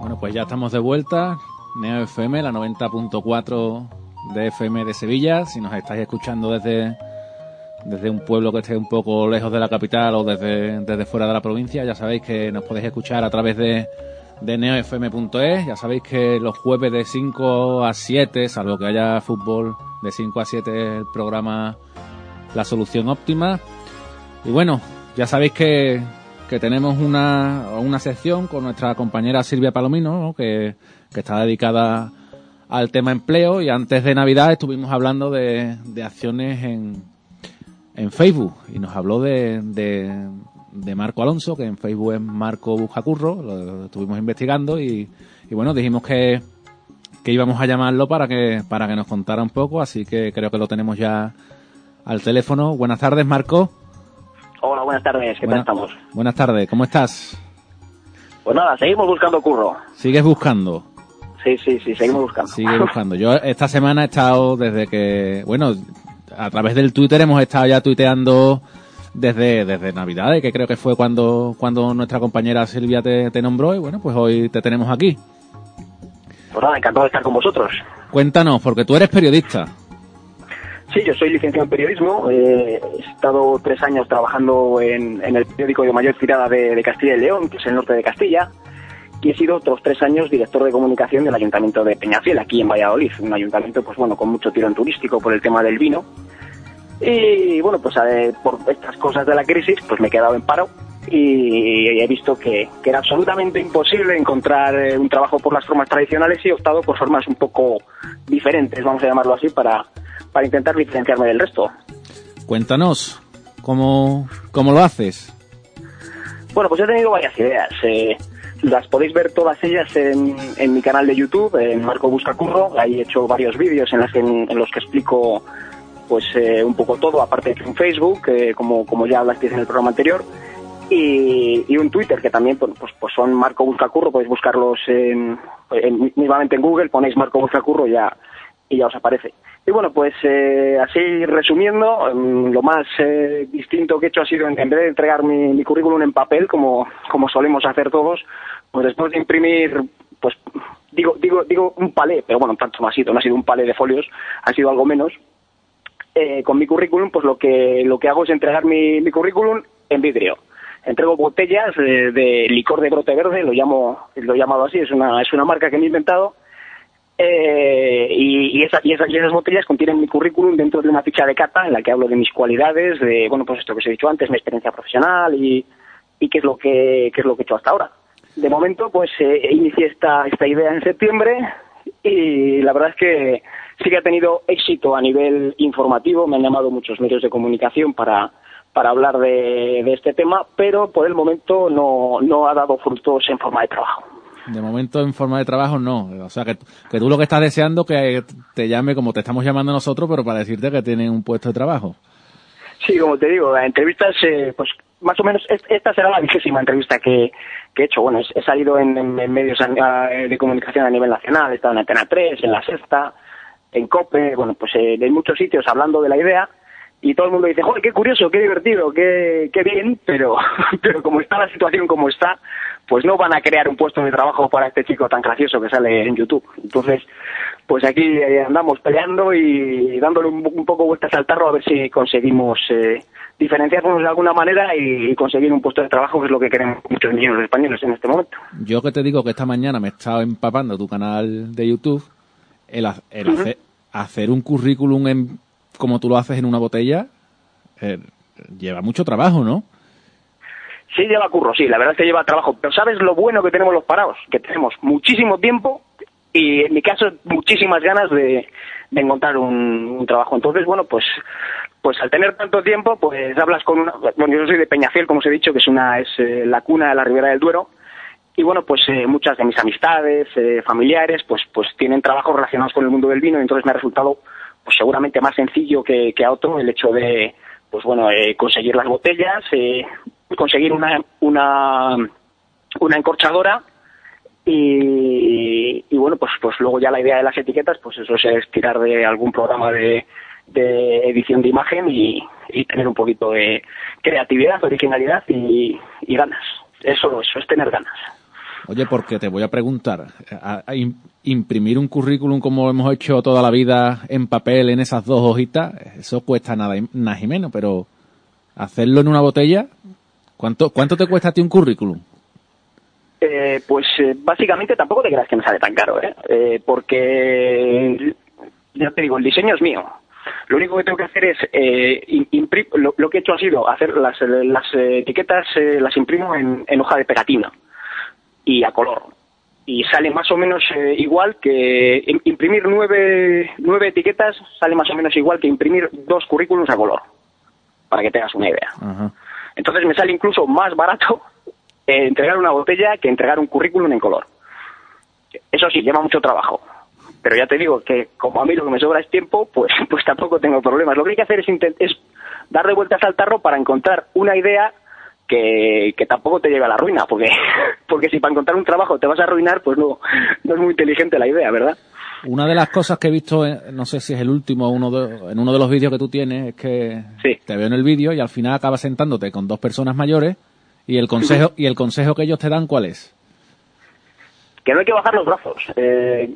Bueno, pues ya estamos de vuelta. Neo FM, la 90.4 de FM de Sevilla. Si nos estáis escuchando desde, desde un pueblo que esté un poco lejos de la capital o desde, desde fuera de la provincia, ya sabéis que nos podéis escuchar a través de, de neofm.es. Ya sabéis que los jueves de 5 a 7, salvo que haya fútbol, de 5 a 7 el programa La Solución Óptima. Y bueno, ya sabéis que, que tenemos una, una sección con nuestra compañera Silvia Palomino, ¿no? que, que está dedicada al tema empleo y antes de Navidad estuvimos hablando de, de acciones en, en Facebook y nos habló de, de Marco Alonso, que en Facebook es Marco Buscacurro, lo estuvimos investigando y, y bueno, dijimos que, que íbamos a llamarlo para que, para que nos contara un poco, así que creo que lo tenemos ya al teléfono. Buenas tardes, Marco. Hola, buenas tardes, ¿qué tal estamos? Buenas tardes, ¿cómo estás? Pues nada, seguimos buscando curro. ¿Sigues buscando? Sí, sí, sí, seguimos buscando. Sigue buscando. Yo esta semana he estado desde que, bueno, a través del Twitter hemos estado ya tuiteando desde, desde Navidades, que creo que fue cuando, cuando nuestra compañera Silvia te, te nombró y bueno, pues hoy te tenemos aquí. Pues nada, encantado de estar con vosotros. Cuéntanos, porque tú eres periodista. Sí, yo soy licenciado en periodismo. eh, he estado tres años trabajando en, en el periódico de mayor tirada de, de Castilla y León, que es el norte de Castilla. Y he sido otros tres años director de comunicación del Ayuntamiento de Peñafiel, aquí en Valladolid. Un ayuntamiento, pues bueno, con mucho tirón turístico por el tema del vino. Y bueno, pues eh, por estas cosas de la crisis, pues me he quedado en paro y he visto que, que era absolutamente imposible encontrar eh, un trabajo por las formas tradicionales y he optado por formas un poco diferentes, vamos a llamarlo así, para, para intentar diferenciarme del resto. Cuéntanos, ¿cómo, cómo lo haces? Bueno, pues he tenido varias ideas. eh, las podéis ver todas ellas en, en mi canal de YouTube, en Marco Busca Curro. Ahí he hecho varios vídeos en, las que- en los que explico pues eh, un poco todo, aparte de en Facebook, eh, como, como ya hablasteis en el programa anterior. Y, y un Twitter que también pues, pues, son Marco Busca Curro, podéis buscarlos en, en- mismamente en Google, ponéis Marco Busca Curro y ya, y ya os aparece. Y bueno, pues eh, así resumiendo, mm, lo más eh, distinto que he hecho ha sido, en, vez de entregar mi, currículum en papel, como, como solemos hacer todos, pues después de imprimir, pues digo, digo, digo un palé, pero bueno, tanto no no ha sido un palé de folios, ha sido algo menos. Eh, con mi currículum, pues lo que, lo que hago es entregar mi, currículum en vidrio. Entrego botellas de licor de brote verde, lo llamo, lo he llamado así, es una, es una marca que me he inventado. Eh, y, y, esa- y esa- y esas botellas contienen mi currículum dentro de una ficha de cata en la que hablo de mis cualidades, de bueno pues esto que os he dicho antes, mi experiencia profesional y, y qué es lo que qué es lo que he hecho hasta ahora. De momento pues eh, inicié esta, esta idea en septiembre y la verdad es que sí que ha tenido éxito a nivel informativo, me han llamado muchos medios de comunicación para para hablar de, de este tema, pero por el momento no, no ha dado frutos en forma de trabajo. De momento en forma de trabajo no. O sea, que, que tú lo que estás deseando que te llame como te estamos llamando nosotros, pero para decirte que tienen un puesto de trabajo. Sí, como te digo, las entrevistas, eh, pues más o menos, es- esta será la vigésima entrevista que, que he hecho. Bueno, he, salido en, en- medios de comunicación a nivel nacional, he estado en Antena 3, en La Sexta, en COPE, bueno, pues eh, en muchos sitios hablando de la idea. Y todo el mundo dice, joder, qué curioso, qué divertido, qué, qué bien, pero, pero como está la situación como está, pues no van a crear un puesto de trabajo para este chico tan gracioso que sale en YouTube. Entonces, pues aquí eh, andamos peleando y dándole un, un poco vueltas al tarro a ver si conseguimos eh, diferenciarnos de alguna manera y, y conseguir un puesto de trabajo, que es lo que queremos muchos niños españoles en este momento. Yo que te digo que esta mañana me he estado empapando tu canal de YouTube, el, el hacer, hacer un currículum en, como tú lo haces en una botella, eh, lleva mucho trabajo, ¿no? Sí lleva curro, sí, la verdad es que lleva trabajo, pero ¿sabes lo bueno que tenemos los parados? Que tenemos muchísimo tiempo y en mi caso muchísimas ganas de, encontrar un, trabajo. Entonces, bueno, pues pues al tener tanto tiempo, pues hablas con una... Bueno, yo soy de Peñafiel, como os he dicho, que es una es eh, la cuna de la Ribera del Duero, y bueno, pues eh, muchas de mis amistades, eh, familiares, pues pues tienen trabajos relacionados con el mundo del vino, y entonces me ha resultado pues seguramente más sencillo que, a otro el hecho de, pues bueno, conseguir las botellas, conseguir una, una, una encorchadora, y, bueno, pues, pues luego ya la idea de las etiquetas, pues eso es tirar de algún programa de, edición de imagen y, tener un poquito de creatividad, originalidad y, ganas. Eso, eso es tener ganas. Oye, porque te voy a preguntar, imprimir un currículum como hemos hecho toda la vida en papel en esas dos hojitas, eso cuesta nada, nada y menos, pero hacerlo en una botella, ¿cuánto, cuánto te cuesta a ti un currículum? Eh, pues eh, básicamente tampoco te creas que me sale tan caro, ¿eh? ¿eh? porque ya te digo, el diseño es mío. Lo único que tengo que hacer es eh, lo, que he hecho ha sido hacer las, las etiquetas las imprimo en, hoja de pegatina y a color y sale más o menos igual que imprimir nueve, nueve etiquetas sale más o menos igual que imprimir dos currículums a color para que tengas una idea. Entonces me sale incluso más barato eh, entregar una botella que entregar un currículum en color. Eso sí, lleva mucho trabajo. Pero ya te digo que como a mí lo que me sobra es tiempo, pues, pues tampoco tengo problemas. Lo que hay que hacer es, es darle vueltas al tarro para encontrar una idea que, que, tampoco te lleve a la ruina, porque, porque si para encontrar un trabajo te vas a arruinar, pues no, no es muy inteligente la idea, ¿verdad? Una de las cosas que he visto, no sé si es el último uno en uno de los vídeos que tú tienes, es que te veo en el vídeo y al final acabas sentándote con dos personas mayores ¿Y el consejo, y el consejo que ellos te dan cuál es? Que no hay que bajar los brazos. Eh,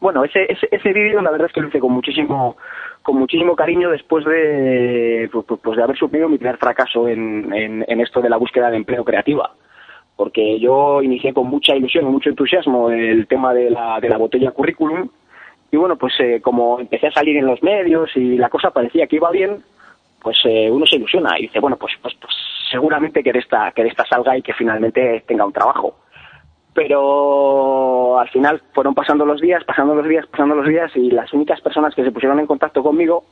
bueno, ese, ese, ese vídeo la verdad es que lo hice con muchísimo con muchísimo cariño después de pues, pues, pues de haber sufrido mi primer fracaso en, en, esto de la búsqueda de empleo creativa porque yo inicié con mucha ilusión y mucho entusiasmo el tema de la, de la botella currículum y bueno pues eh, como empecé a salir en los medios y la cosa parecía que iba bien pues eh, uno se ilusiona y dice bueno pues pues, pues seguramente que de esta, que de esta salga y que finalmente tenga un trabajo. Pero al final fueron pasando los días, pasando los días, pasando los días y las únicas personas que se pusieron en contacto conmigo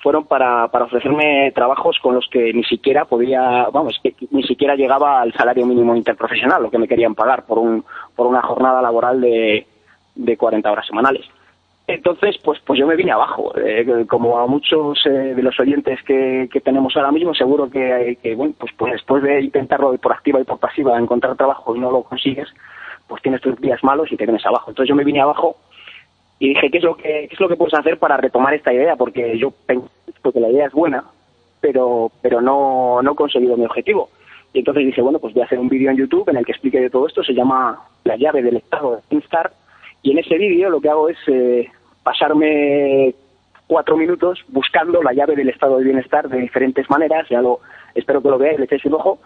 fueron para, para ofrecerme trabajos con los que ni siquiera podía, vamos, que ni siquiera llegaba al salario mínimo interprofesional, lo que me querían pagar por, un, por una jornada laboral de, de 40 horas semanales. Entonces, pues, pues yo me vine abajo. Eh, como a muchos eh, de los oyentes que, tenemos ahora mismo, seguro que, bueno, pues, pues, después de intentarlo por activa y por pasiva encontrar trabajo y no lo consigues, pues tienes tus días malos y te vienes abajo. Entonces yo me vine abajo y dije, ¿qué es lo que, qué es lo que puedes hacer para retomar esta idea? Porque yo porque la idea es buena, pero, pero no, no he conseguido mi objetivo. Y entonces dije, bueno, pues voy a hacer un vídeo en YouTube en el que explique de todo esto. Se llama La llave del estado de Instar. Y en ese vídeo lo que hago es eh, pasarme cuatro minutos buscando la llave del estado de bienestar de diferentes maneras, ya lo espero que lo veáis, le echéis un ojo,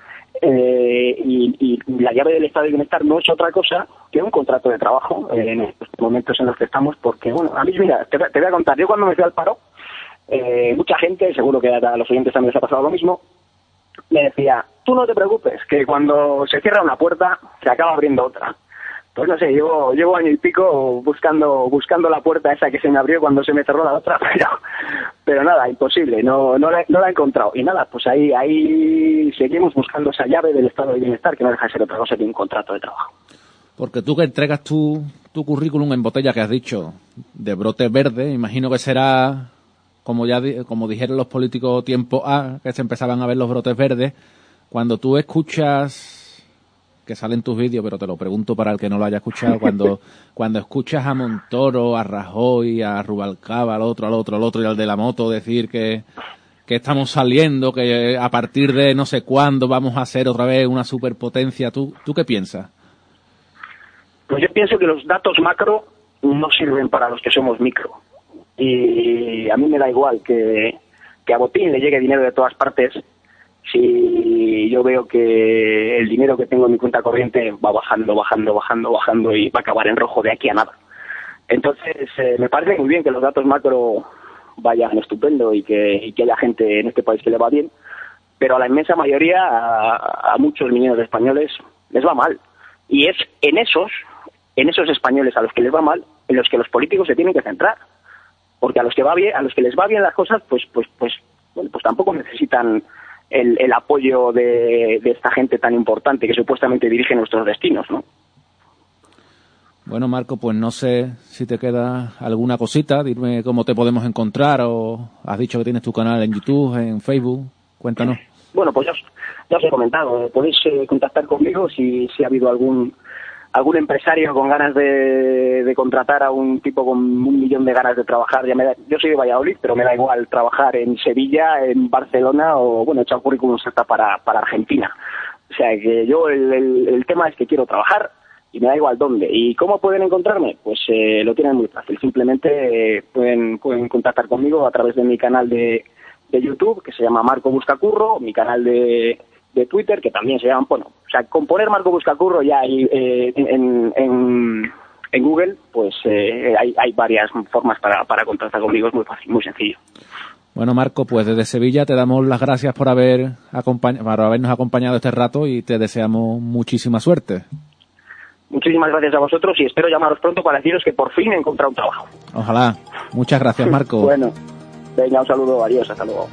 eh, y, la llave del estado de bienestar no es otra cosa que un contrato de trabajo eh, en estos momentos en los que estamos, porque, bueno, a mí, mira, te, voy a contar, yo cuando me fui al paro, eh, mucha gente, seguro que a los oyentes también les ha pasado lo mismo, me decía, tú no te preocupes, que cuando se cierra una puerta, se acaba abriendo otra pues no sé, llevo, llevo año y pico buscando, buscando la puerta esa que se me abrió cuando se me cerró la otra, pero, pero nada, imposible, no, no, la, no la he encontrado. Y nada, pues ahí, ahí seguimos buscando esa llave del estado de bienestar que no deja de ser otra cosa que un contrato de trabajo. Porque tú que entregas tu, tu currículum en botella que has dicho, de brote verde, imagino que será, como ya como dijeron los políticos tiempo A, que se empezaban a ver los brotes verdes, cuando tú escuchas que salen tus vídeos, pero te lo pregunto para el que no lo haya escuchado, cuando, cuando escuchas a Montoro, a Rajoy, a Rubalcaba, al otro, al otro, al otro y al de la moto decir que, que estamos saliendo, que a partir de no sé cuándo vamos a ser otra vez una superpotencia, ¿tú, tú qué piensas? Pues yo pienso que los datos macro no sirven para los que somos micro. Y a mí me da igual que, que a Botín le llegue dinero de todas partes si yo veo que el dinero que tengo en mi cuenta corriente va bajando, bajando, bajando, bajando y va a acabar en rojo de aquí a nada. Entonces, eh, me parece muy bien que los datos macro vayan estupendo y que, haya gente en este país que le va bien, pero a la inmensa mayoría, a, muchos mineros españoles, les va mal. Y es en esos, en esos españoles a los que les va mal, en los que los políticos se tienen que centrar. Porque a los que va bien, a los que les va bien las cosas, pues, pues, pues, bueno, pues tampoco necesitan el, el apoyo de, de esta gente tan importante que supuestamente dirige nuestros destinos, ¿no? Bueno, Marco, pues no sé si te queda alguna cosita. Dime cómo te podemos encontrar o has dicho que tienes tu canal en YouTube, en Facebook. Cuéntanos. Bueno, pues ya os, ya os he comentado. Podéis eh, contactar conmigo si, si ha habido algún algún empresario con ganas de, de, contratar a un tipo con un millón de ganas de trabajar. Ya me da, yo soy de Valladolid, pero me da igual trabajar en Sevilla, en Barcelona o, bueno, echar currículum hasta para, para Argentina. O sea, que yo el, tema es que quiero trabajar y me da igual dónde. ¿Y cómo pueden encontrarme? Pues eh, lo tienen muy fácil. Simplemente eh, pueden, pueden contactar conmigo a través de mi canal de, de YouTube, que se llama Marco Buscacurro, mi canal de, de Twitter, que también se llama, bueno, sea, con poner Marco Buscacurro ya hay, eh, en, en, en, Google, pues eh, hay, hay varias formas para, para contactar conmigo, es muy fácil, muy sencillo. Bueno, Marco, pues desde Sevilla te damos las gracias por haber acompañ por habernos acompañado este rato y te deseamos muchísima suerte. Muchísimas gracias a vosotros y espero llamaros pronto para deciros que por fin he encontrado un trabajo. Ojalá. Muchas gracias, Marco. bueno, venga, un saludo, adiós, hasta luego.